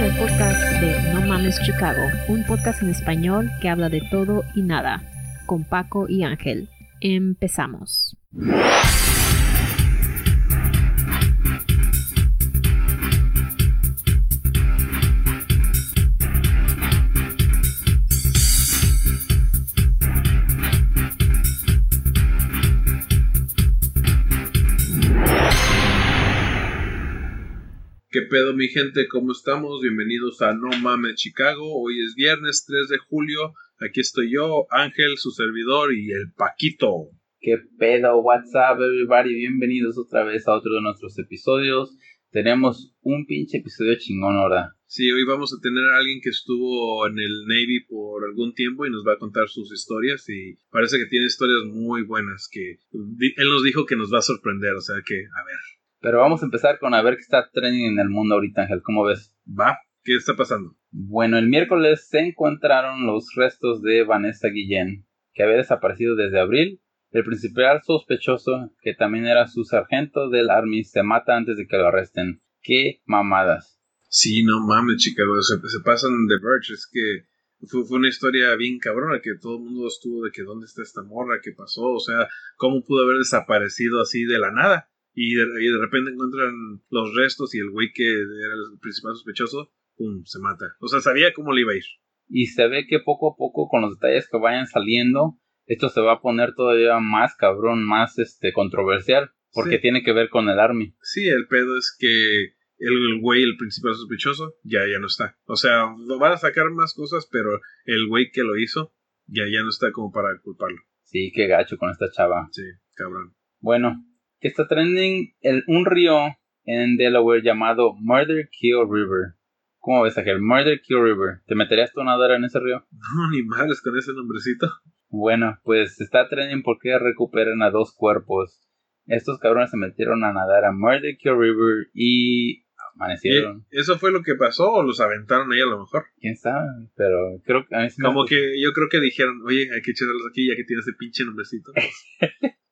al podcast de No Mames Chicago, un podcast en español que habla de todo y nada, con Paco y Ángel. Empezamos. Pedo mi gente? ¿Cómo estamos? Bienvenidos a No Mames Chicago. Hoy es viernes 3 de julio. Aquí estoy yo, Ángel, su servidor y el Paquito. ¿Qué pedo? What's up everybody? Bienvenidos otra vez a otro de nuestros episodios. Tenemos un pinche episodio chingón ahora. Sí, hoy vamos a tener a alguien que estuvo en el Navy por algún tiempo y nos va a contar sus historias y parece que tiene historias muy buenas que él nos dijo que nos va a sorprender, o sea que, a ver. Pero vamos a empezar con a ver qué está trending en el mundo ahorita, Ángel. ¿Cómo ves? Va, ¿qué está pasando? Bueno, el miércoles se encontraron los restos de Vanessa Guillén, que había desaparecido desde abril. El principal sospechoso, que también era su sargento del Army, se mata antes de que lo arresten. ¡Qué mamadas! Sí, no mames, Chicago, se, se pasan de Birch. Es que fue, fue, una historia bien cabrona que todo el mundo estuvo de que dónde está esta morra, qué pasó, o sea, cómo pudo haber desaparecido así de la nada. Y de, y de repente encuentran los restos y el güey que era el principal sospechoso, pum, se mata. O sea, sabía cómo le iba a ir. Y se ve que poco a poco, con los detalles que vayan saliendo, esto se va a poner todavía más cabrón, más este controversial, porque Sí. tiene que ver con el Army. Sí, el pedo es que el güey, el principal sospechoso, ya, ya no está. O sea, lo van a sacar más cosas, pero el güey que lo hizo, ya, ya no está como para culparlo. Sí, qué gacho con esta chava. Sí, cabrón. Bueno, que está trending el, un río en Delaware llamado Murder Kill River. ¿Cómo ves, Ángel? Murder Kill River. ¿Te meterías tú a nadar en ese río? No, ni madres con ese nombrecito. Bueno, pues está trending porque recuperan a dos cuerpos. Estos cabrones se metieron a nadar a Murder Kill River y amanecieron. ¿Y ¿Eso fue lo que pasó o los aventaron ahí a lo mejor? ¿Quién sabe? Pero creo que a mí sí Como que yo creo que dijeron, oye, hay que echarlos aquí ya que tiene ese pinche nombrecito.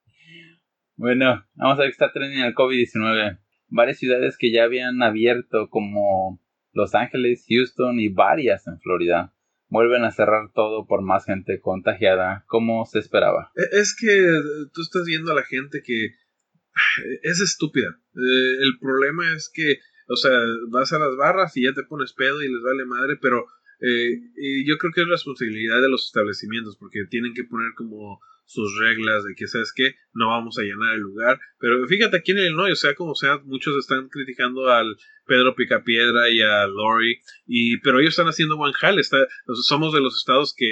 Bueno, vamos a ver que está trending el COVID-19. Varias ciudades que ya habían abierto como Los Ángeles, Houston y varias en Florida vuelven a cerrar todo por más gente contagiada como se esperaba. E- Es que tú estás viendo a la gente que es estúpida. Eh, el problema es que, o sea, vas a las barras y ya te pones pedo y les vale madre, pero eh, yo creo que es responsabilidad de los establecimientos porque tienen que poner como sus reglas de que, ¿sabes qué? No vamos a llenar el lugar. Pero fíjate aquí en Illinois, o sea, como sea, muchos están criticando al Pedro Picapiedra y a Lori, y, pero ellos están haciendo buen jale. Está, somos de los estados que,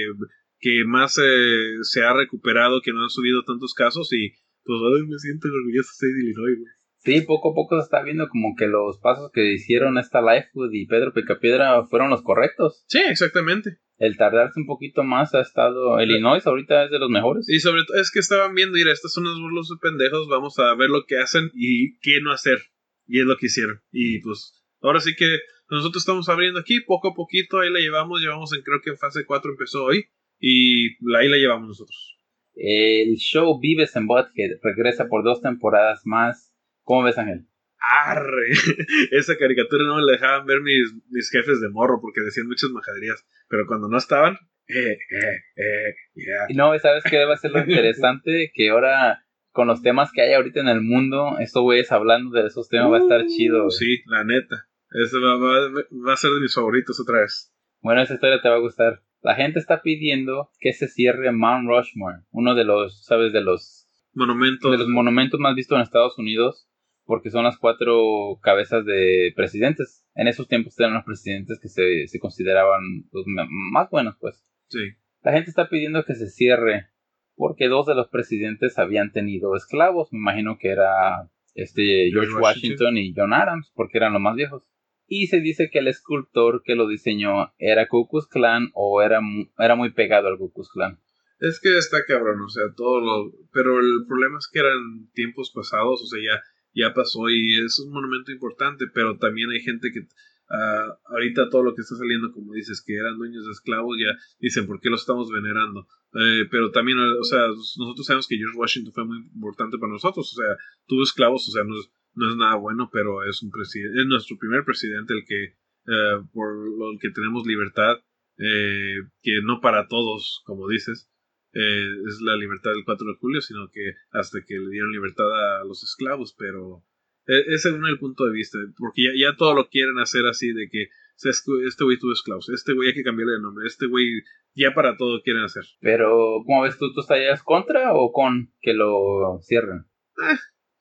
que más eh, se ha recuperado, que no han subido tantos casos y pues ay, me siento orgulloso de Illinois, güey. Sí, poco a poco se está viendo como que los pasos que hicieron esta Lifewood y Pedro Picapiedra fueron los correctos. Sí, exactamente. El tardarse un poquito más ha estado... Illinois ahorita es de los mejores. Y sobre todo es que estaban viendo, mira, estas son unos burlos de pendejos, vamos a ver lo que hacen y qué no hacer. Y es lo que hicieron. Y pues, ahora sí que nosotros estamos abriendo aquí, poco a poquito, ahí la llevamos, llevamos en, creo que en fase 4 empezó hoy, y ahí la llevamos nosotros. El show Vives en Butthead regresa por dos temporadas más. ¿Cómo ves, Ángel? Arre, esa caricatura no me la dejaban ver mis, mis jefes de morro porque decían muchas majaderías, pero cuando no estaban, eh, eh, eh, yeah. No, ¿sabes qué debe ser lo interesante? Que ahora, con los temas que hay ahorita en el mundo, estos güeyes hablando de esos temas va a estar chido. güey. Sí, la neta. Eso va, va, va a ser de mis favoritos otra vez. Bueno, esa historia te va a gustar. La gente está pidiendo que se cierre Mount Rushmore, uno de los, ¿sabes? De los, Monumentos. de los monumentos más vistos en Estados Unidos, porque son las cuatro cabezas de presidentes. En esos tiempos eran los presidentes que se, se consideraban los más buenos, pues. Sí. La gente está pidiendo que se cierre porque dos de los presidentes habían tenido esclavos. Me imagino que era este George Washington y John Adams, porque eran los más viejos. Y se dice que el escultor que lo diseñó era Ku Klux Klan o era, era muy pegado al Ku Klux Klan. Es que está cabrón, o sea, todo lo... Pero el problema es que eran tiempos pasados, o sea, ya, ya pasó y es un monumento importante, pero también hay gente que... ah, ahorita todo lo que está saliendo, como dices, que eran dueños de esclavos, ya dicen, ¿por qué lo estamos venerando? Eh, pero también, o sea, nosotros sabemos que George Washington fue muy importante para nosotros, o sea, tuvo esclavos, o sea, no es, no es nada bueno, pero es un presidente, es nuestro primer presidente el que eh, por lo que tenemos libertad, eh, que no para todos, como dices, eh, es la libertad del 4 de julio, sino que hasta que le dieron libertad a los esclavos, pero ese es según el punto de vista, porque ya, ya todo lo quieren hacer así de que este güey tuvo esclavos, este güey hay que cambiarle el nombre, este güey ya para todo quieren hacer. Pero, ¿cómo ves tú? ¿Tú estarías contra o con que lo cierren? Eh,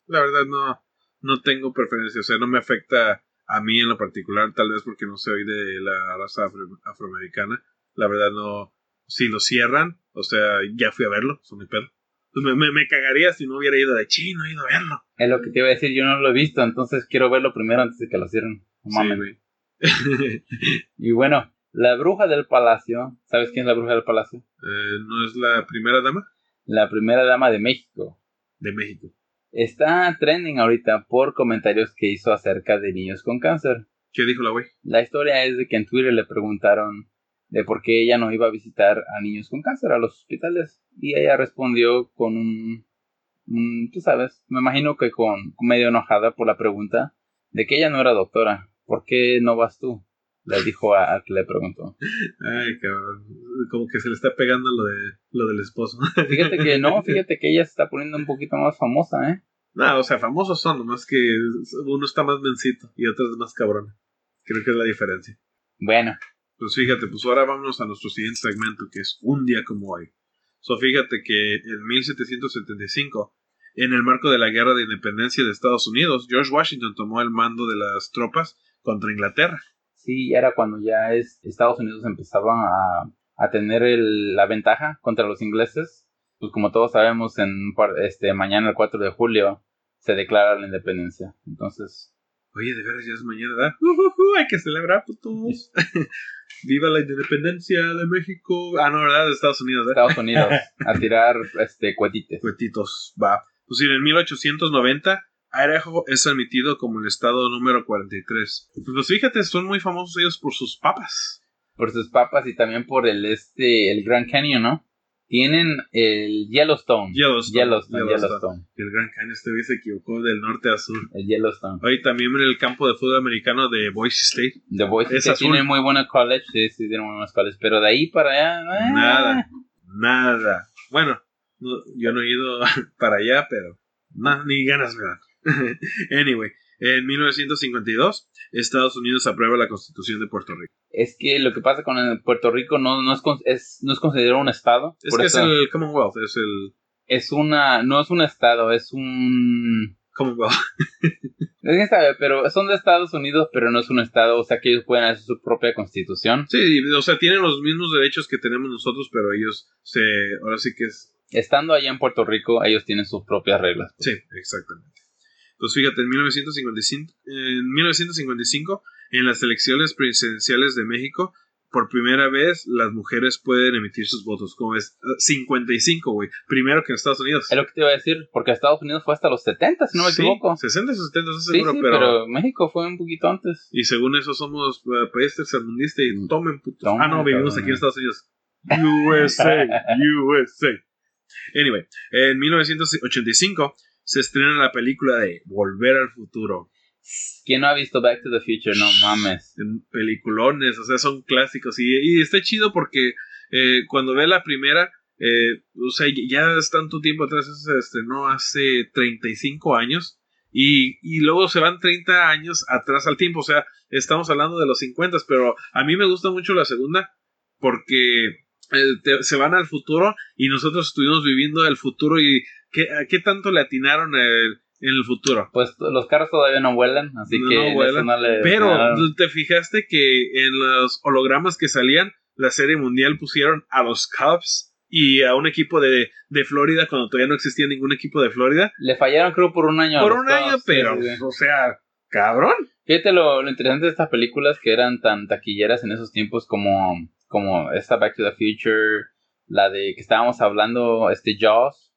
la verdad no, no tengo preferencia, o sea, no me afecta a mí en lo particular, tal vez porque no soy de la raza afroamericana. La verdad no, si lo cierran, o sea, ya fui a verlo, son mi pedo. Me, me, cagaría si no hubiera ido de chino, he ido a verlo. Es lo que te iba a decir, yo no lo he visto, entonces quiero verlo primero antes de que lo cierren. Sí, y bueno, la bruja del palacio, ¿sabes quién es la bruja del palacio? Eh, ¿No es la primera dama? La primera dama de México. De México. Está trending ahorita por comentarios que hizo acerca de niños con cáncer. ¿Qué dijo la güey? La historia es de que en Twitter le preguntaron de por qué ella no iba a visitar a niños con cáncer a los hospitales. Y ella respondió con un, tú sabes, me imagino que con medio enojada por la pregunta de que ella no era doctora. ¿Por qué no vas tú? Le dijo a, que le preguntó. Ay, cabrón. Como que se le está pegando lo, de, lo del esposo. Fíjate que no, fíjate que ella se está poniendo un poquito más famosa, ¿eh? No, o sea, famosos son, nomás que uno está más mencito y otro es más cabrón. Creo que es la diferencia. Bueno. Pues fíjate, pues ahora vamos a nuestro siguiente segmento, que es un día como hoy. So, fíjate que en 1775, en el marco de la Guerra de Independencia de Estados Unidos, George Washington tomó el mando de las tropas contra Inglaterra. Sí, era cuando ya es, Estados Unidos empezaba a, a tener el, la ventaja contra los ingleses. Pues como todos sabemos, en este mañana el 4 de julio se declara la independencia. Entonces, Oye, de veras ya es mañana, ¿verdad? hay que celebrar, putos. Viva la independencia de México. Ah, no, ¿verdad? De Estados Unidos, ¿verdad? Estados Unidos. a tirar este cuetites. Cuetitos, va. Pues sí, en 1890, Idaho es admitido como el estado número 43. Pues fíjate, son muy famosos ellos por sus papas. Por sus papas y también por el este, el Grand Canyon, ¿no? Tienen el Yellowstone. Yellowstone. Yellowstone, Yellowstone. El Gran Canyon este se equivocó del norte a sur. El Yellowstone. Hoy también en el campo de fútbol americano de Boise State. De Boise State tiene muy buena college, sí, sí, tiene muy buenas college, pero de ahí para allá... Eh. Nada, nada. Bueno, yo no he ido para allá, pero ni ganas me dan. anyway, en 1952, Estados Unidos aprueba la Constitución de Puerto Rico. Es que lo que pasa con Puerto Rico no, no, es, no es considerado un estado. Es que es el Commonwealth, es el... Es una... No es un estado, es un... Commonwealth. Es sabe, pero son de Estados Unidos, pero no es un estado, o sea que ellos pueden hacer su propia constitución. Sí, o sea, tienen los mismos derechos que tenemos nosotros, pero ellos se... Ahora sí que es... Estando allá en Puerto Rico, ellos tienen sus propias reglas. Pues. Sí, exactamente. Pues fíjate, en 1955, en 1955, en las elecciones presidenciales de México, por primera vez las mujeres pueden emitir sus votos. Como es 55, güey. Primero que en Estados Unidos. Es lo que te iba a decir, porque Estados Unidos fue hasta los 70, si no me equivoco. 60 o 70, no sé seguro, pero... pero... México fue un poquito antes. Y según eso somos uh, país tercermundista y tomen putos. ah, no, vivimos aquí en Estados Unidos. USA, USA. Anyway, en 1985 se estrena la película de Volver al Futuro. ¿Quién no ha visto Back to the Future? No mames. Peliculones, o sea, son clásicos. Y, está chido porque eh, cuando ve la primera, eh, o sea, ya es tanto tiempo atrás, se estrenó hace 35 años. Y, y, luego se van 30 años atrás al tiempo. O sea, estamos hablando de los 50, pero a mí me gusta mucho la segunda porque eh, se van al futuro y nosotros estuvimos viviendo el futuro y ¿qué, qué tanto le atinaron el, en el futuro. Pues los carros todavía no vuelan, así que no vuelan, Pero te fijaste que en los hologramas que salían, la serie mundial pusieron a los Cubs y a un equipo de, de Florida cuando todavía no existía ningún equipo de Florida. Le fallaron creo por un año. Por un año, pero, o sea, cabrón. Fíjate lo, lo, interesante de estas películas que eran tan taquilleras en esos tiempos como, como esta Back to the Future, la de que estábamos hablando, este Jaws.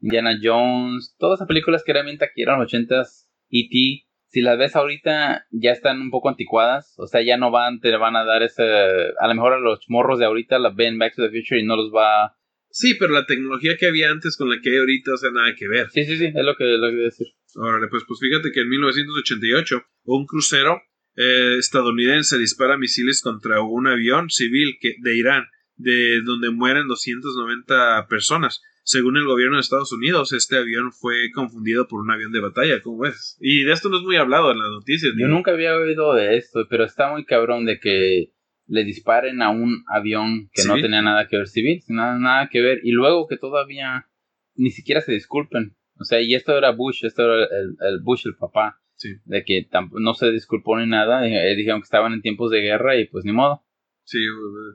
Indiana Jones, todas esas películas que realmente aquí eran los 80s, E.T., si las ves ahorita ya están un poco anticuadas, o sea, ya no van, te van a dar ese, a lo mejor a los morros de ahorita la ven Back to the Future y no los va... Sí, pero la tecnología que había antes con la que hay ahorita, o sea, nada que ver. Sí, sí, sí, es lo que, lo que decir. Órale, pues, pues fíjate que en 1988 un crucero eh, estadounidense dispara misiles contra un avión civil que, de Irán, de donde mueren 290 personas. Según el gobierno de Estados Unidos, este avión fue confundido por un avión de batalla, ¿cómo ves? Y de esto no es muy hablado en las noticias. Yo nunca había oído de esto, pero está muy cabrón de que le disparen a un avión que no tenía nada que ver civil, nada, nada que ver, y luego que todavía ni siquiera se disculpen. O sea, y esto era Bush, esto era el, Bush, el papá, de que no se disculpó ni nada, eh, dijeron que estaban en tiempos de guerra y pues ni modo. Sí,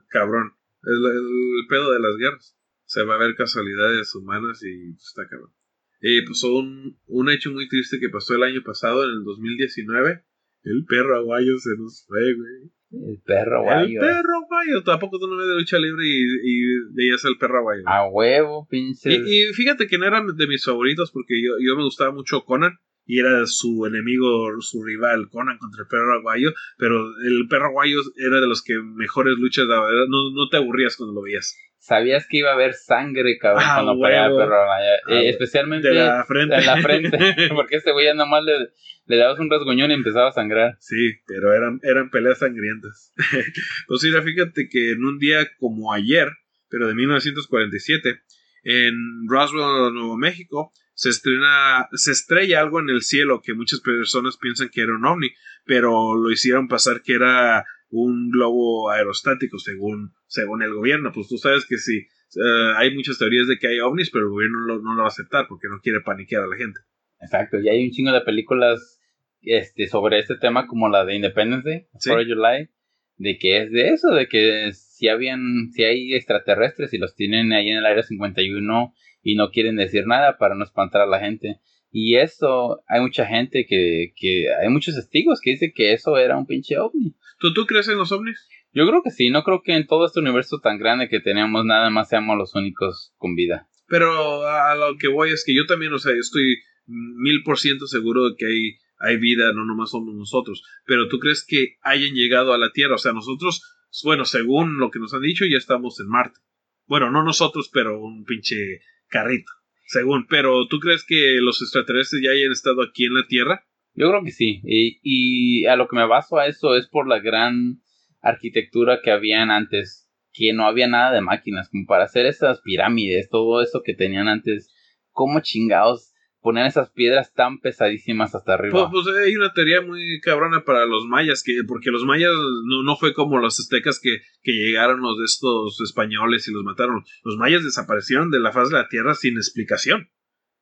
cabrón. El, el pedo de las guerras. Se va a ver casualidades humanas y pues, está cabrón. Y pues un, un hecho muy triste que pasó el año pasado, en el 2019. El perro aguayo se nos fue, güey. El perro aguayo. El perro aguayo. Tampoco tú no ves de lucha libre y, y veías el perro aguayo. A huevo, pinche. Y, y, fíjate que no era de mis favoritos porque yo, yo me gustaba mucho Conan y era su enemigo, su rival, Conan contra el perro aguayo, pero el perro aguayo era de los que mejores luchas daba, no, no te aburrías cuando lo veías. Sabías que iba a haber sangre, cabrón, ah, cuando peleaba el perro aguayo, ah, eh, especialmente de la frente. en la frente, porque este güey nomás le, le dabas un rasguñón y empezaba a sangrar. Sí, pero eran, eran peleas sangrientas. pues mira, fíjate que en un día como ayer, pero de 1947, en Roswell, Nuevo México, se estrena, se estrella algo en el cielo que muchas personas piensan que era un ovni, pero lo hicieron pasar que era un globo aerostático según, según el gobierno. Pues tú sabes que sí, eh, hay muchas teorías de que hay ovnis, pero el gobierno no lo, va a aceptar porque no quiere paniquear a la gente. Exacto, y hay un chingo de películas este, sobre este tema como la de Independence Day, July, de que es de eso, de que si habían, si hay extraterrestres y los tienen ahí en el área 51 y no quieren decir nada para no espantar a la gente. Y eso, hay mucha gente que, que hay muchos testigos que dicen que eso era un pinche ovni. ¿Tú, ¿Tú crees en los ovnis? Yo creo que sí, no creo que en todo este universo tan grande que tenemos nada más seamos los únicos con vida. Pero a lo que voy es que yo también, o sea, estoy mil por ciento seguro de que hay, hay vida, no nomás somos nosotros. Pero tú crees que hayan llegado a la Tierra, o sea, nosotros, bueno, según lo que nos han dicho, ya estamos en Marte. Bueno, no nosotros, pero un pinche carrito, según. Pero ¿tú crees que los extraterrestres ya hayan estado aquí en la Tierra? Yo creo que sí. Y, y a lo que me baso a eso es por la gran arquitectura que habían antes, que no había nada de máquinas, como para hacer esas pirámides, todo eso que tenían antes. ¿Cómo chingados poner esas piedras tan pesadísimas hasta arriba. Pues, pues, hay una teoría muy cabrona para los mayas, que porque los mayas no, no fue como los aztecas que, que, llegaron los de estos españoles y los mataron. Los mayas desaparecieron de la faz de la tierra sin explicación.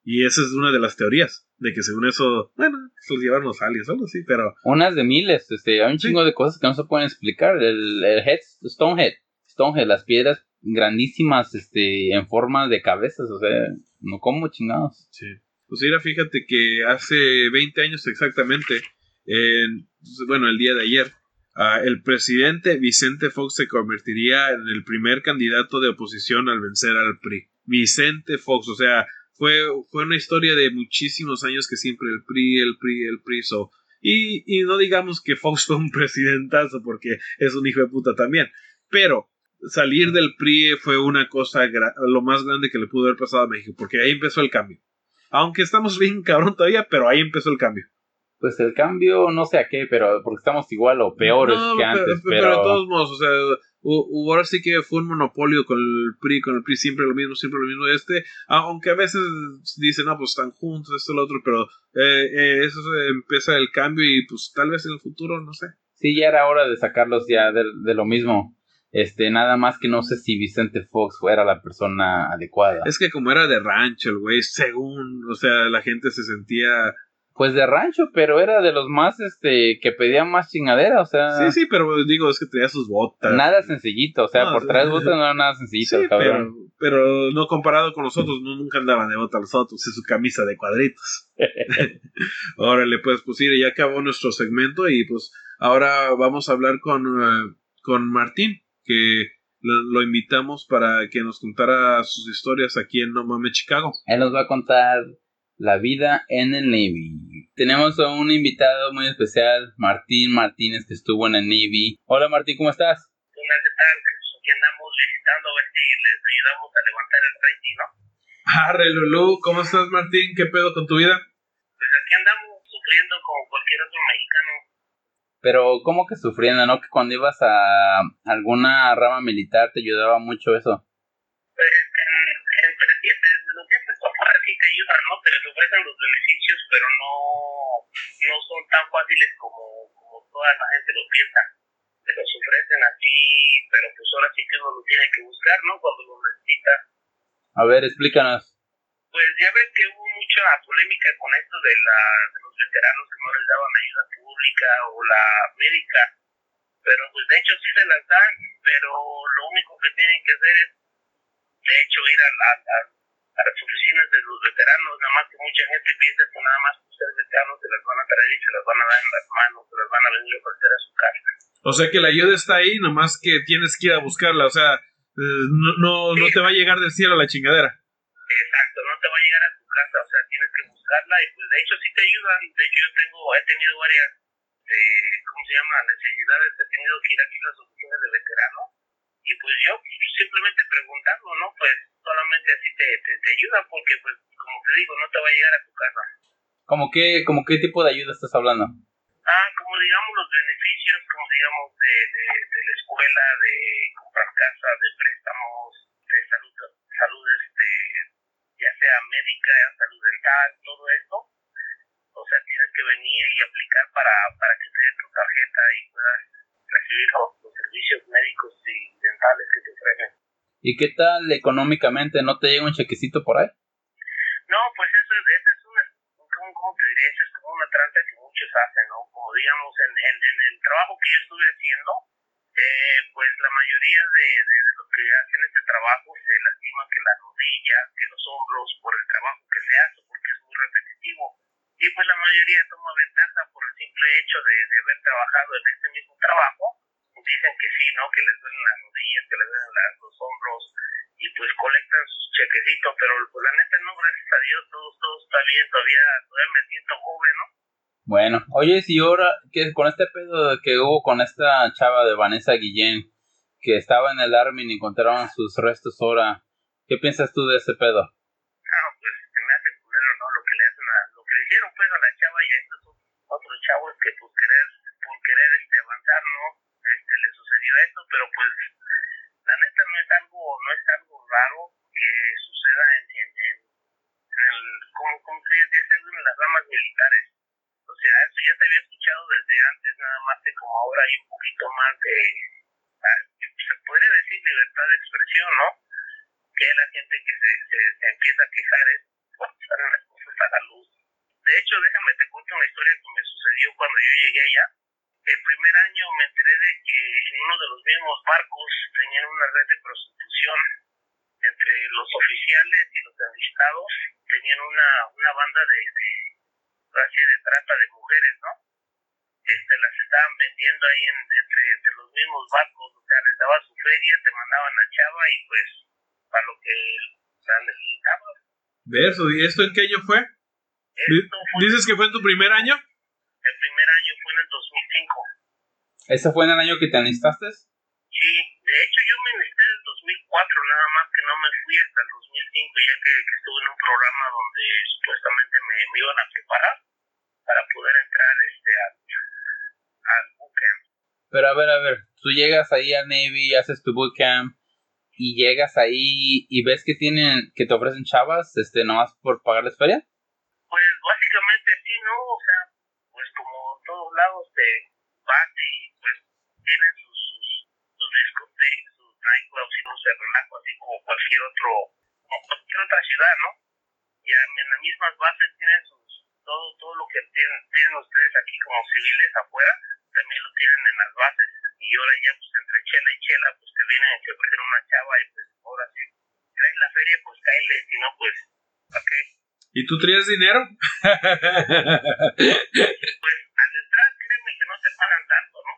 Y esa es una de las teorías, de que según eso, bueno, se los llevaron los aliens, algo así, pero... Unas de miles, este, hay un chingo de cosas que no se pueden explicar. El, el head, Stonehead, Stonehead, las piedras grandísimas, este, en forma de cabezas, o sea, no como chingados. Sí. Pues mira, fíjate que hace 20 años exactamente, en, bueno, el día de ayer, ah, el presidente Vicente Fox se convertiría en el primer candidato de oposición al vencer al PRI. Vicente Fox, o sea, fue, fue una historia de muchísimos años que siempre el PRI, el PRI, el PRI, so, y, y no digamos que Fox fue un presidentazo porque es un hijo de puta también, pero salir del PRI fue una cosa lo más grande que le pudo haber pasado a México, porque ahí empezó el cambio. Aunque estamos bien cabrón todavía, pero ahí empezó el cambio. Pues el cambio, no sé a qué, pero porque estamos igual o peores que antes. Pero, pero, de todos modos, o sea, ahora sí que fue un monopolio con el PRI, con el PRI siempre lo mismo, siempre lo mismo. Este, aunque a veces dicen, no, pues están juntos, esto, lo otro, pero eh, eh, eso empieza el cambio y pues tal vez en el futuro, no sé. Sí, ya era hora de sacarlos ya de, de lo mismo. Este, nada más que no sé si Vicente Fox fuera la persona adecuada. Es que como era de rancho el güey, según, o sea, la gente se sentía pues de rancho, pero era de los más, este, que pedían más chingadera, o sea. Sí, sí, pero digo, es que tenía sus botas. Nada sencillito, o sea, por tres botas no era nada sencillito, sí, Pero, pero no comparado con los otros, no, nunca andaban de bota los otros, es su camisa de cuadritos. Órale, pues, pues, sí, ya acabó nuestro segmento y pues ahora vamos a hablar con, eh, con Martín que lo, invitamos para que nos contara sus historias aquí en No Mame Chicago. Él nos va a contar la vida en el Navy. Tenemos a un invitado muy especial, Martín Martínez, que estuvo en el Navy. Hola Martín, ¿cómo estás? Hola, ¿qué tal? Aquí andamos visitando a ver si les ayudamos a levantar el rating, ¿no? Arre, Lulú, ¿cómo estás Martín? ¿Qué pedo con tu vida? Pues aquí andamos sufriendo como cualquier otro mexicano Pero, ¿cómo que sufriendo, no? Que cuando ibas a alguna rama militar te ayudaba mucho eso. Pues, en, en, desde lo que por sí te ayudan, ¿no? Te les ofrecen los beneficios, pero no, no son tan fáciles como, como toda la gente lo piensa. Te los ofrecen así, pero pues ahora sí que uno lo tiene que buscar, ¿no? Cuando lo necesita. A ver, explícanos. Pues ya ves que hubo mucha polémica con esto de, la, de los veteranos que no les daban ayuda pública o la médica, pero pues de hecho sí se las dan, pero lo único que tienen que hacer es, de hecho, ir a, a, a las oficinas de los veteranos, nada más que mucha gente piensa que nada más por ser veteranos se las van a traer y se las van a dar en las manos, se las van a venir a ofrecer a su casa. O sea que la ayuda está ahí, nomás que tienes que ir a buscarla, o sea, eh, no, no, no te va a llegar del cielo la chingadera. Te va a llegar a tu casa, o sea, tienes que buscarla y pues de hecho sí te ayudan. De hecho, yo tengo, he tenido varias, eh, ¿cómo se llama? Necesidades, he tenido que ir aquí a las oficinas de veteranos y pues yo simplemente preguntando, ¿no? Pues solamente así te, te, te ayudan porque pues como te digo, no te va a llegar a tu casa. ¿Cómo qué, como qué tipo de ayuda estás hablando? Ah, como digamos los beneficios, como digamos de, de, de la escuela, de comprar casa, de préstamos, de salud, salud este, ya sea médica, salud dental, todo esto. O sea, tienes que venir y aplicar para, para que te den tu tarjeta y puedas recibir los, los servicios médicos y dentales que te ofrecen. ¿Y qué tal económicamente? ¿No te llega un chequecito por ahí? No, pues eso, eso es una, ¿cómo, cómo te diré? Eso es como una tranza que muchos hacen, ¿no? Como digamos, en, en, en el trabajo que yo estuve haciendo, eh, pues la mayoría de, que hacen este trabajo se lastiman que las rodillas, que los hombros, por el trabajo que se hace, porque es muy repetitivo. Y pues la mayoría toma ventaja por el simple hecho de, de haber trabajado en este mismo trabajo. Dicen que sí, ¿no? Que les duelen las rodillas, que les duelen los hombros, y pues colectan sus chequecitos, pero pues, la neta no, gracias a Dios, todo, todo está bien, todavía, todavía me siento joven, ¿no? Bueno, oye, si ahora, que con este pedo que hubo con esta chava de Vanessa Guillén, que estaba en el Army y encontraron sus restos ahora, ¿qué piensas tú de ese pedo? Ah, pues se me hace culero, ¿no? Lo que le hacen a, lo que le hicieron pues a la chava y a estos otros chavos que por querer, por querer este avanzar, ¿no? Este, le sucedió esto, pero pues la neta no es algo, no es algo raro que suceda en, en, en, en el, como, como se dice, en las ramas militares. O sea, eso ya se había escuchado desde antes, nada más que como ahora hay un poquito más de, se podría decir libertad de expresión, ¿no? Que la gente que se, se, empieza a quejar es cuando salen las cosas a la luz. De hecho, déjame te cuento una historia que me sucedió cuando yo llegué allá. El primer año me enteré de que en uno de los mismos barcos tenían una red de prostitución entre los oficiales y los enlistados. Tenían una, una banda de, de, de trata de mujeres, ¿no? Este, las estaban vendiendo ahí en, entre, entre los mismos barcos, o sea, les daba su feria, te mandaban a Chava y pues para lo que la necesitaban. ¿Ves? ¿Y esto en qué año fue? Esto fue, ¿Dices que fue en tu primer año? el primer año fue en el 2005. ¿Ese fue en el año que te enlistaste? Sí, de hecho yo me enlisté en el 2004, nada más que no me fui hasta el 2005, ya que, que estuve en un programa donde supuestamente me, me iban a preparar para poder entrar este al, al bootcamp. Pero a ver, a ver, tú llegas ahí al Navy, haces tu bootcamp y llegas ahí y ves que tienen, que te ofrecen chavas, este, nomás por pagarles feria. Pues básicamente sí, ¿no? O sea, pues como todos lados te vas y pues tienen sus, sus, sus discotecas, sus nightclubs y no se relajo así como cualquier otro, como cualquier otra ciudad, ¿no? Ya en las mismas bases tienen sus, todo, todo lo que tienen, tienen ustedes aquí como civiles afuera, también lo tienen en las bases. Y ahora ya pues entre chela y chela pues te vienen a ofrecer una chava y pues ahora sí, traes la feria pues caile, si no pues, ¿ok? ¿Y tú traías dinero? pues al entrar créeme que no te pagan tanto, ¿no?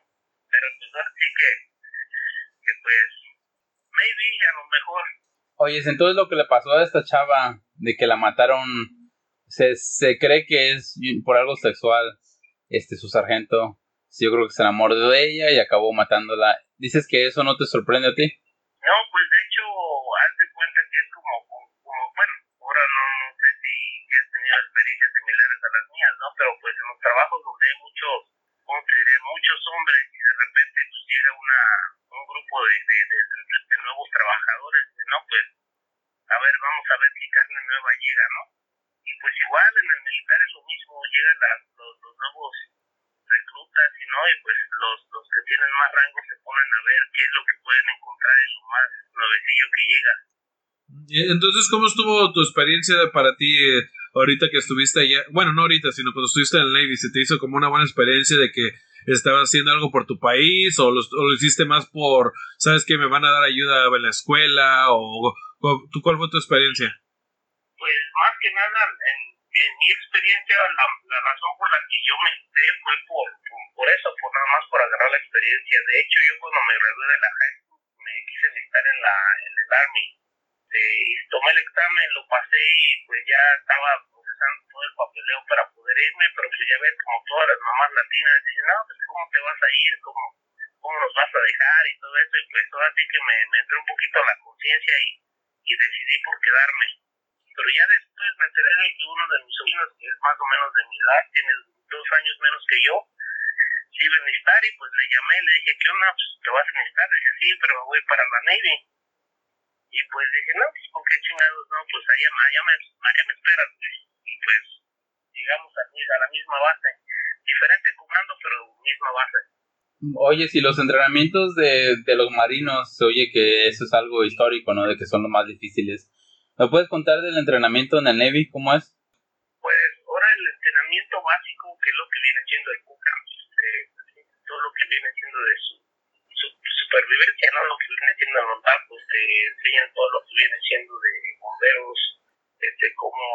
Pero pues ahora sí que, que pues, maybe a lo mejor. Oye, entonces lo que le pasó a esta chava de que la mataron, se, se cree que es por algo sexual, este, su sargento. Sí, yo creo que se enamoró de ella y acabó matándola. ¿Dices que eso no te sorprende a ti? No, pues de hecho, haz de cuenta que es como, como, bueno, ahora no, no sé si, has tenido experiencias similares a las mías, ¿no? Pero pues en los trabajos donde hay muchos, ¿cómo te diré? Muchos hombres y de repente pues llega una un grupo de, de, de, de nuevos trabajadores, no, pues a ver, vamos a ver qué carne nueva llega, ¿no? Y pues igual en el militar es lo mismo, llegan las, los, los nuevos reclutas y no, y pues los, los que tienen más rango se ponen a ver qué es lo que pueden encontrar en lo más nuevecillo que llega. Entonces, ¿cómo estuvo tu experiencia para ti eh, ahorita que estuviste allá? Bueno, no ahorita, sino cuando estuviste en el Navy, ¿se te hizo como una buena experiencia de que estabas haciendo algo por tu país o lo, o lo hiciste más por, sabes que me van a dar ayuda en la escuela o, o ¿tú cuál fue tu experiencia? Pues más que nada, en, mi experiencia, la, razón por la que yo me entré fue por, por, eso, por nada más por agarrar la experiencia. De hecho, yo cuando me gradué de la high school, me quise enlistar en, la, en el Army. Eh, tomé el examen, lo pasé y pues ya estaba procesando todo el papeleo para poder irme, pero pues ya ves como todas las mamás latinas dicen, no, pues cómo te vas a ir, cómo, cómo nos vas a dejar y todo eso, y pues ahora sí que me, me entró un poquito la conciencia y, y decidí por quedarme. Pero ya después me enteré de que uno de mis sobrinos, que es más o menos de mi edad, tiene dos años menos que yo, se iba a enlistar y pues le llamé, le dije, ¿qué onda? Pues te vas a enlistar, dice, sí, pero voy para la Navy. Y pues dije, no, pues ¿por qué chingados no? Pues allá, allá, me, allá me esperas. Y pues llegamos a, a la misma base. Diferente comando, pero misma base. Oye, si los entrenamientos de, de los marinos, oye que eso es algo histórico, ¿no? De que son los más difíciles. ¿Me puedes contar del entrenamiento en el Navy? ¿Cómo es? Pues ahora el entrenamiento básico, que es lo que viene siendo el CUCA, eh, todo lo que viene siendo de su, su, supervivencia, ¿no? Lo que viene siendo en los barcos, te enseñan todo lo que viene siendo de bomberos, este, cómo,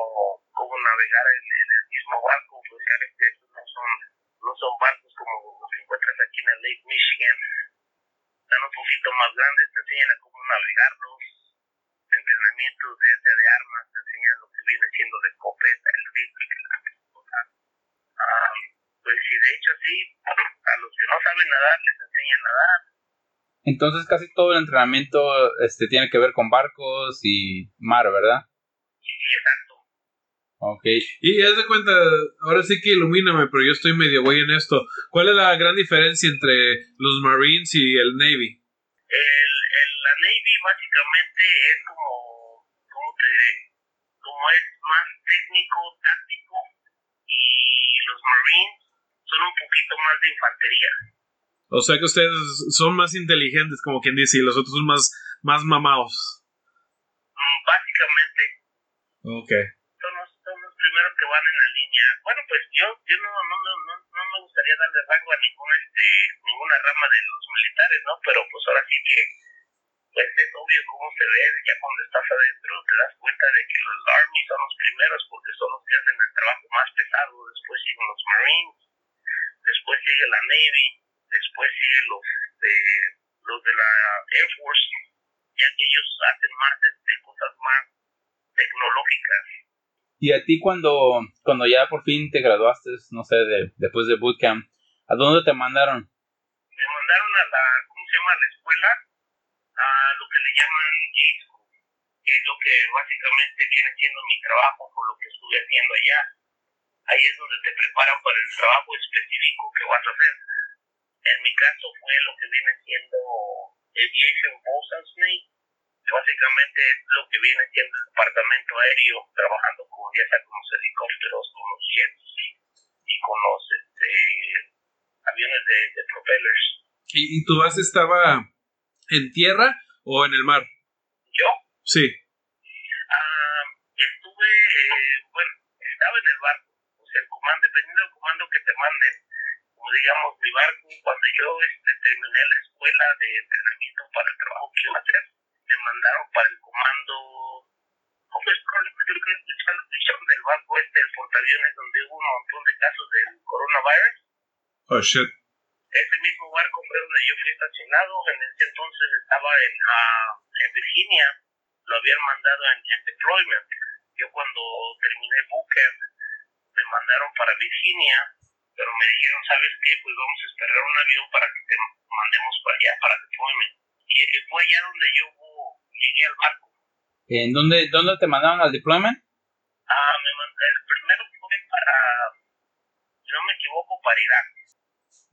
cómo navegar en el mismo barco, pues ya este, no son, no son barcos como los que encuentras aquí en el Lake Michigan, están un poquito más grandes, te enseñan a cómo navegarlos, entrenamientos de, de armas, te enseñan lo que viene siendo de escopeta, el rifle, la pistola. Ah, pues sí, de hecho sí, a los que no saben nadar les enseñan a nadar. Entonces casi todo el entrenamiento este, tiene que ver con barcos y mar, ¿verdad? Sí, exacto. Ok. Y haz de cuenta, ahora sí que ilumíname, pero yo estoy medio güey en esto. ¿Cuál es la gran diferencia entre los Marines y el Navy? El, el, la Navy básicamente es como, Como es más técnico, táctico, y los Marines son un poquito más de infantería. O sea que ustedes son más inteligentes, como quien dice, y los otros son más, más mamados. Mm, básicamente. Ok. Son los, son los primeros que van en la línea. Bueno, pues yo, yo no, no, no, no, no me gustaría darle rango a ningún, este, ninguna rama de los militares, ¿no? Pero pues ahora sí que pues es obvio cómo se ve, ya cuando estás adentro te das cuenta de que los Army son los primeros porque son los que hacen el trabajo más pesado, después siguen los Marines, después sigue la Navy, después siguen los, este, los de la Air Force, ya que ellos hacen más este, cosas más tecnológicas. Y a ti cuando, cuando ya por fin te graduaste, no sé, de, después de bootcamp, ¿a dónde te mandaron? Me mandaron a la, ¿cómo se llama? La escuela, a lo que le llaman J School, que es lo que básicamente viene siendo mi trabajo por lo que estuve haciendo allá. Ahí es donde te preparan para el trabajo específico que vas a hacer. En mi caso fue lo que viene siendo Aviation Bosun's Mate, que básicamente es lo que viene siendo el departamento aéreo, trabajando con ya sea con los helicópteros, con los jets y con los este, aviones de, de propellers. ¿Y, ¿Y tu base estaba en tierra o en el mar? ¿Yo? Sí. Ah, estuve, eh, bueno, estaba en el barco, o sea, el comando, dependiendo del comando que te manden, como digamos mi barco, cuando yo este, terminé la escuela de entrenamiento para el trabajo que iba a hacer, me mandaron para el comando, ¿cómo es? Yo creo que escucharon del barco este, el portaaviones, donde hubo un montón de casos del coronavirus. Oh, shit. Ese mismo barco fue donde yo fui estacionado, en ese entonces estaba en, uh, en Virginia, lo habían mandado en, en deployment. Yo cuando terminé bootcamp, me mandaron para Virginia, pero me dijeron, ¿sabes qué? Pues vamos a esperar un avión para que te mandemos para allá, para deployment. Y fue allá donde yo llegué al barco. ¿En dónde, dónde te mandaron al deployment? Ah, me mandaron, el primero fue para, si no me equivoco, para Irak.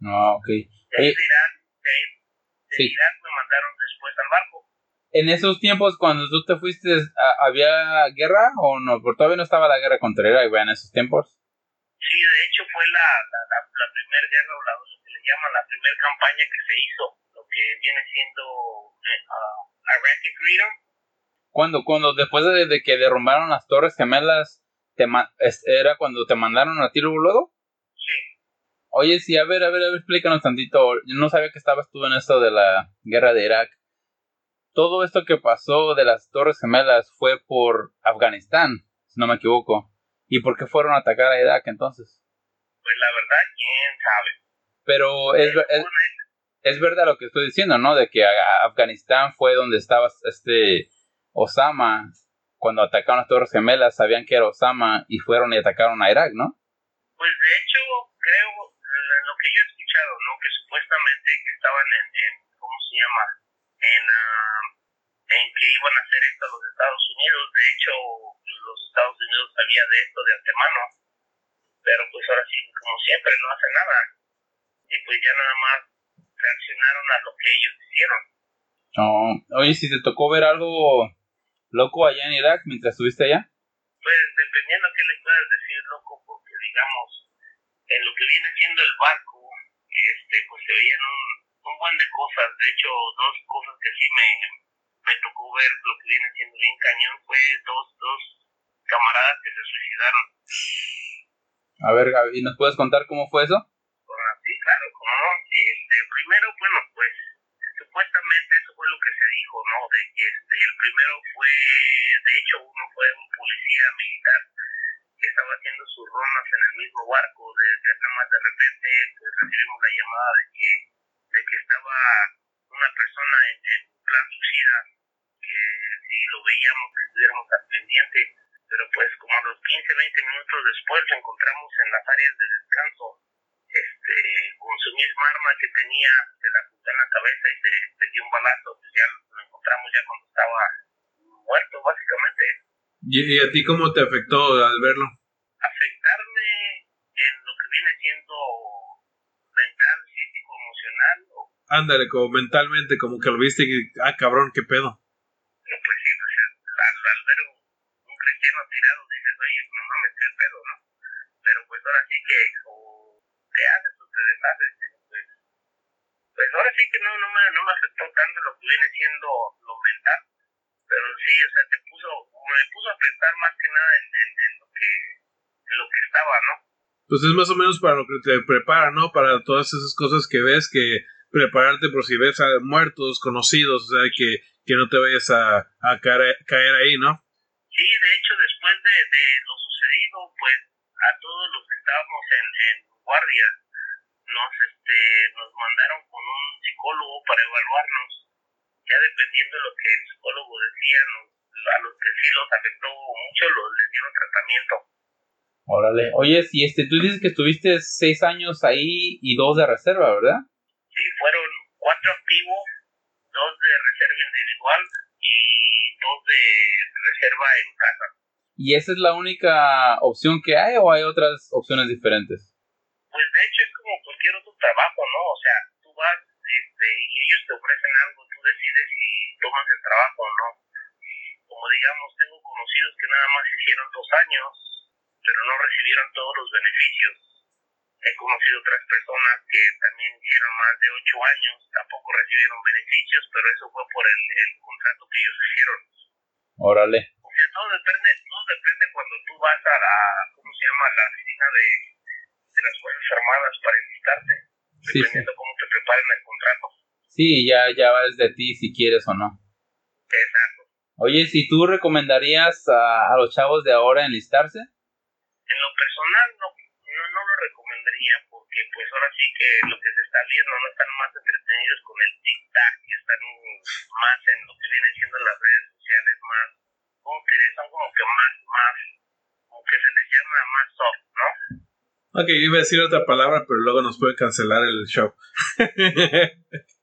Ah, ok. De ahí Oye. de Sí. Irak me mandaron después al barco. En esos tiempos, cuando tú te fuiste, ¿a- ¿había guerra o no? Porque todavía no estaba la guerra contra Irak. En esos tiempos. Sí, de hecho fue la, la, la, la primera guerra, o la, lo que le llaman la primera campaña que se hizo, lo que viene siendo eh, ah, Iraqi Freedom. Cuando, cuando después de, de que derrumbaron las torres gemelas, te es- ¿era cuando te mandaron a tiro luego? Oye, sí, a ver, a ver, a ver, explícanos tantito. Yo no sabía que estabas tú en esto de la guerra de Irak. Todo esto que pasó de las Torres Gemelas fue por Afganistán, si no me equivoco. ¿Y por qué fueron a atacar a Irak entonces? pues la verdad, quién sabe. Pero es, es, es verdad lo que estoy diciendo, ¿no? De que Afganistán fue donde estaba este Osama. Cuando atacaron las Torres Gemelas, sabían que era Osama y fueron y atacaron a Irak, ¿no? Pues de hecho, creo, que yo he escuchado, ¿no? Que supuestamente que estaban en, en ¿cómo se llama? En, ah, en que iban a hacer esto los Estados Unidos. De hecho, los Estados Unidos sabía de esto de antemano. Pero pues ahora sí, como siempre, no hace nada. Y pues ya nada más reaccionaron a lo que ellos hicieron. No. Oye, si te tocó ver algo loco allá en Irak mientras estuviste allá. Pues dependiendo qué le puedas decir, loco, porque digamos, en lo que viene siendo el barco, este, pues se veían un, un buen de cosas. De hecho, dos cosas que sí me, me tocó ver, lo que viene siendo bien cañón, fue dos, dos camaradas que se suicidaron. A ver, Gaby, ¿nos puedes contar cómo fue eso? Sí, claro, como no. Este, primero, bueno, pues supuestamente eso fue lo que se dijo, ¿no? De que este, el primero fue, de hecho, uno fue un policía militar que estaba haciendo sus rondas en el mismo barco. De, nada más de repente, pues recibimos la llamada de que, de que estaba una persona en, en plan suicida, que si lo veíamos, que estuviéramos al pendiente. Pero pues como a los 15, 20 minutos después lo encontramos en las áreas de descanso este, con su misma arma que tenía, se la apuntó en la cabeza y se, se dio un balazo, pues ya lo encontramos ya cuando estaba muerto, básicamente. ¿Y, a ti cómo te afectó al verlo? Afectarme en lo que viene siendo mental, físico, emocional, o, Ándale, como mentalmente, como que lo viste y, ah, cabrón, qué pedo. no, pues sí, pues es- al, al ver un, un cristiano tirado dices, oye, no mames, qué pedo, ¿no? Pero pues ahora sí que o te haces o te deshaces, pues, pues ahora sí que no, no, me, no me afectó tanto lo que viene siendo lo mental, pero sí, o sea, te puso, me puso a pensar más que nada en, en, en lo que en lo que estaba, ¿no? Pues es más o menos para lo que te prepara, ¿no? Para todas esas cosas que ves, que prepararte por si ves a muertos, conocidos, o sea, que, que no te vayas a, a caer, caer ahí, ¿no? Sí, de hecho, después de, de lo sucedido, pues a todos los que estábamos en, en guardia, nos, este, nos mandaron con un psicólogo para evaluarnos. Ya dependiendo de lo que el psicólogo decía, a los que sí los afectó mucho, los, les dieron tratamiento. Órale. Oye, si este, tú dices que estuviste seis años ahí y dos de reserva, ¿verdad? Sí, fueron cuatro activos, dos de reserva individual y dos de reserva en casa. ¿Y esa es la única opción que hay o hay otras opciones diferentes? Pues de hecho es como cualquier otro trabajo, ¿no? O sea, tú vas este, y ellos te ofrecen algo, decides si tomas el trabajo o no. Como digamos, tengo conocidos que nada más hicieron dos años, pero no recibieron todos los beneficios. He conocido otras personas que también hicieron más de ocho años, tampoco recibieron beneficios, pero eso fue por el, el contrato que ellos hicieron. Órale. O sea, todo depende, todo depende cuando tú vas a la, ¿cómo se llama? La oficina de, de las Fuerzas Armadas para enlistarte, Sí, sí. dependiendo cómo te preparen el contrato. Sí, ya, ya va desde ti si quieres o no. Exacto. Oye, si tú recomendarías a, a los chavos de ahora enlistarse, En lo personal no, no, no lo recomendaría porque pues ahora sí que lo que se está viendo no están más entretenidos con el tic-tac y están más en lo que viene siendo las redes sociales más, ¿cómo te diré? Son como que más, más, como que se les llama más soft, ¿no? Ok, iba a decir otra palabra, pero luego nos puede cancelar el show.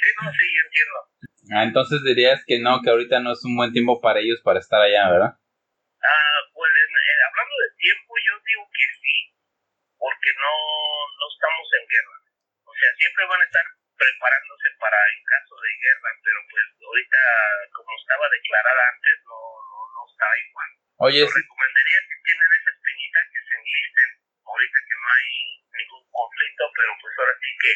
Sí, no, sí, yo entiendo. ah, entonces dirías que no, que ahorita no es un buen tiempo para ellos para estar allá, ¿verdad? Ah, pues en- hablando de tiempo, yo digo que sí, porque no, no estamos en guerra. O sea, siempre van a estar preparándose para en caso de guerra, pero pues ahorita, como estaba declarada antes, no, no, no está igual. Oye, Yo recomendaría si tienen esa espinita que se enlisten ahorita que no hay ningún conflicto, pero pues ahora sí que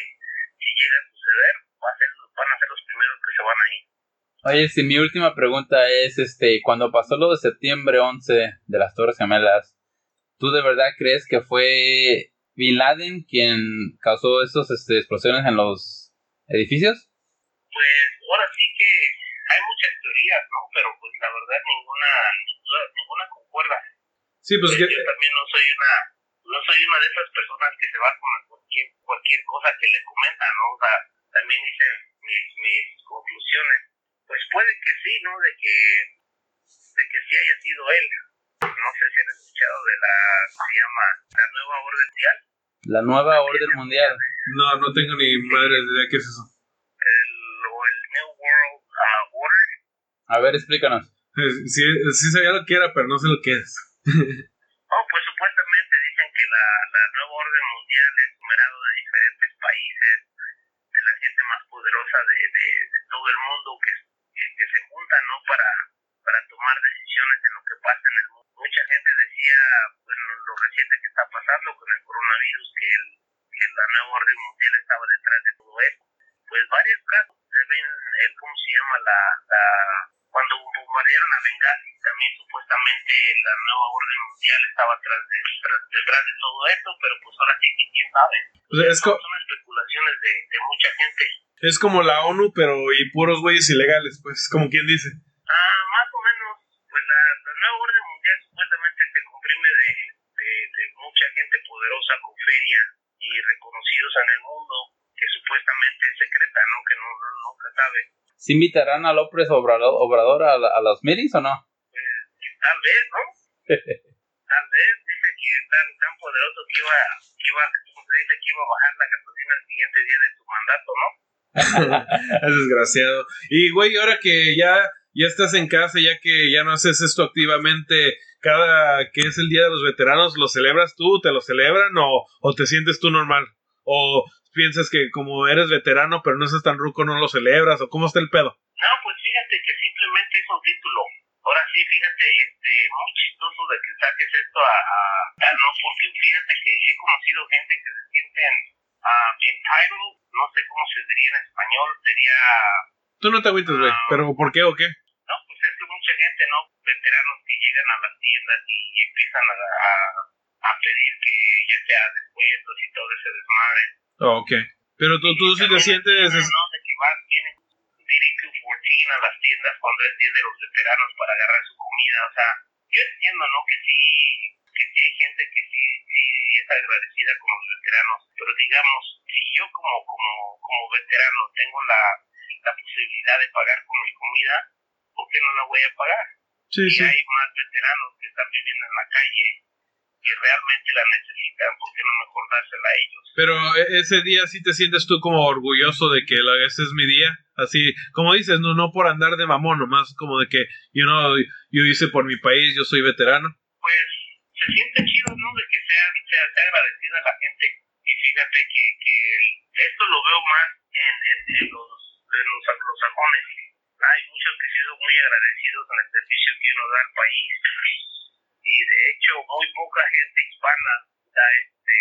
si llega a suceder, va a ser, van a ser los primeros que se van a ir. oye, si mi última pregunta es, este, cuando pasó lo de septiembre 11 de las Torres Gemelas, ¿tú de verdad crees que fue Bin Laden quien causó esas este, explosiones en los edificios? Pues ahora sí que hay muchas teorías, ¿no? Pero pues la verdad ninguna, ninguna, ninguna concuerda. Sí, pues Eh, que, Yo también no soy una, no soy una de esas personas que se va con cualquier, cualquier cosa que le comentan, ¿no? O sea, también hice mis, mis conclusiones. Pues puede que sí, ¿no? De que, de que sí haya sido él. No sé si han escuchado de la, se llama, la nueva orden mundial, La nueva orden mundial. no, no tengo ni madre de idea qué es eso. el, o el New World ah, Order. A ver, explícanos. Eh, Sí, sí sabía lo que era, pero no sé lo que es. Oh, pues supuestamente la, la nueva orden mundial es numerado de diferentes países, de la gente más poderosa de, de, todo el mundo que, que, que se juntan, ¿no? Para, para tomar decisiones en lo que pasa en el mundo. Mucha gente decía, bueno, lo reciente que está pasando con el coronavirus, que, el, que la nueva orden mundial estaba detrás de todo esto. Pues varios casos se ven, el, ¿cómo se llama? La, la, cuando bombardearon a Benghazi, también supuestamente la nueva orden mundial estaba atrás de, tras- detrás de todo esto, pero pues ahora sí que quién sabe. Es, Son especulaciones de, de mucha gente. es como la ONU, pero y puros güeyes ilegales, pues, como quien dice. Ah, más o menos, pues la, la nueva orden mundial supuestamente se comprime de, de, de mucha gente poderosa con feria y reconocidos en el mundo, que supuestamente es secreta, ¿no? Que no, no nunca sabe. ¿Se invitarán a López Obrador, Obrador a, la- a los meetings o no? Que tal vez, ¿no? tal vez, dice que es tan, tan poderoso que iba, que iba, como se dice, que iba a bajar la gasolina el siguiente día de su mandato, ¿no? es desgraciado. Y, güey, ahora que ya, ya estás en casa, ya que ya no haces esto activamente, cada que es el Día de los Veteranos, ¿lo celebras tú? ¿Te lo celebran o, o te sientes tú normal? ¿O piensas que como eres veterano pero no estás tan ruco no lo celebras? ¿O cómo está el pedo? No, pues fíjate que simplemente es un título. Ahora sí, fíjate, este, muy chistoso de que saques esto a, a, a- no, porque fíjate que he conocido gente que se sienten ah, entitled, no sé cómo se diría en español, sería, Tú no te agüites, güey. ¿Pero por qué o qué? no, pues es que mucha gente, ¿no? Veteranos que llegan a las tiendas y empiezan a, a, a pedir que ya sea descuentos y todo ese desmadre. Oh, ok. Pero tú, tú sí te sientes... De que van, vienen DD214 a las tiendas cuando es Día de los Veteranos para agarrar su comida. O sea, yo entiendo, ¿no? Que sí, que sí hay gente que sí, sí es agradecida con los veteranos. Pero digamos, si yo como, como, como veterano tengo la, la posibilidad de pagar con mi comida, ¿por qué no la voy a pagar? Sí, si sí. hay más veteranos que están viviendo en la calle que realmente la necesitan, ¿por qué no mejor dársela a ellos? Pero e- ese día sí te sientes tú como orgulloso de que ese es mi día. Así, como dices, no, no por andar de mamón, nomás como de que, you know, yo hice por mi país, yo soy veterano. pues se siente chido, ¿no? De que sea, sea, sea agradecida la gente. Y fíjate que, que esto lo veo más en, en, en los, en los anglosajones. Hay muchos que sí son muy agradecidos en el servicio que uno da al país. Y de hecho, muy poca gente hispana da este,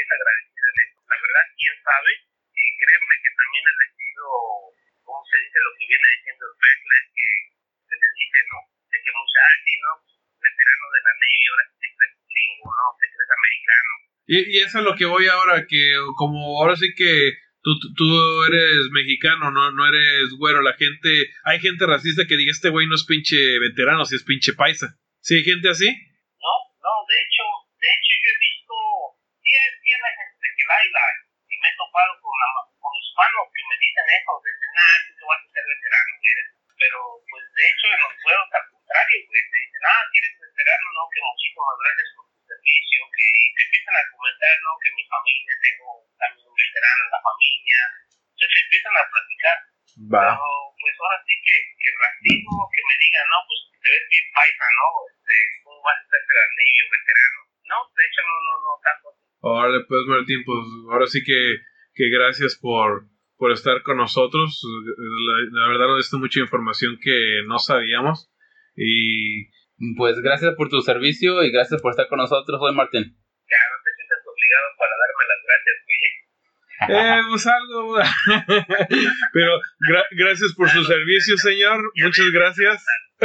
es agradecida en esto. La verdad, quién sabe. Y créeme que también he recibido, ¿cómo se dice? Lo que viene diciendo el backlash que se les dice, ¿no? De que mucha, ah, ¿no? veterano de la Navy, ahora te crees gringo, ¿no? Te crees americano. Y, y eso es lo que voy ahora, que como ahora sí que tú- tú eres mexicano, no, no eres güero, la gente, hay gente racista que diga, este güey no es pinche veterano, si es pinche paisa. ¿Sí hay gente así? No, no, de hecho, de hecho yo he visto, sí, sí la gente que la hay, la hay. y me he topado con, la- con hispanos que me dicen eso, dicen, nah, tú te vas a ser veterano, ¿quieres? Pero, pues, de hecho, en los juegos al contrario, güey, te dicen, ah, ¿quieres veterano? No, que muchísimas gracias por tu servicio, que y te empiezan a comentar, ¿no? Que mi familia, tengo también un veterano en la familia, entonces empiezan a platicar. Pero, pues ahora sí que, que racismo, que me digan, no, pues te ves bien paisa, ¿no? Este, ¿Cómo vas a ser veterano veterano? No, de hecho, no, no, no, tanto. Órale, pues Martín, pues ahora sí que, que gracias por, por estar con nosotros. La, la verdad nos diste mucha información que no sabíamos. Y Pues gracias por tu servicio y gracias por estar con nosotros hoy, Martín. Ya no te sientas obligado para darme las gracias. Eh, pues algo. Pero gra- gracias por su servicio, señor. Muchas gracias.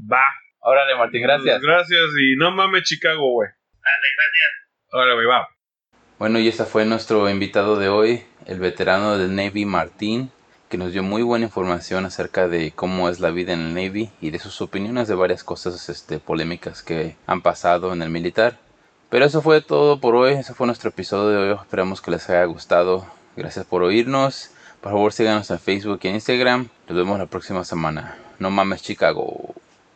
Va. Órale, Martín, gracias. Pues gracias y no mames Chicago, güey. Dale, gracias. Ahora, güey, va. Bueno, y ese fue nuestro invitado de hoy, el veterano del Navy Martín, que nos dio muy buena información acerca de cómo es la vida en el Navy y de sus opiniones de varias cosas este, polémicas que han pasado en el militar. Pero eso fue todo por hoy, ese fue nuestro episodio de hoy, esperamos que les haya gustado. Gracias por oírnos, por favor síganos en Facebook y en Instagram, nos vemos la próxima semana. No mames Chicago.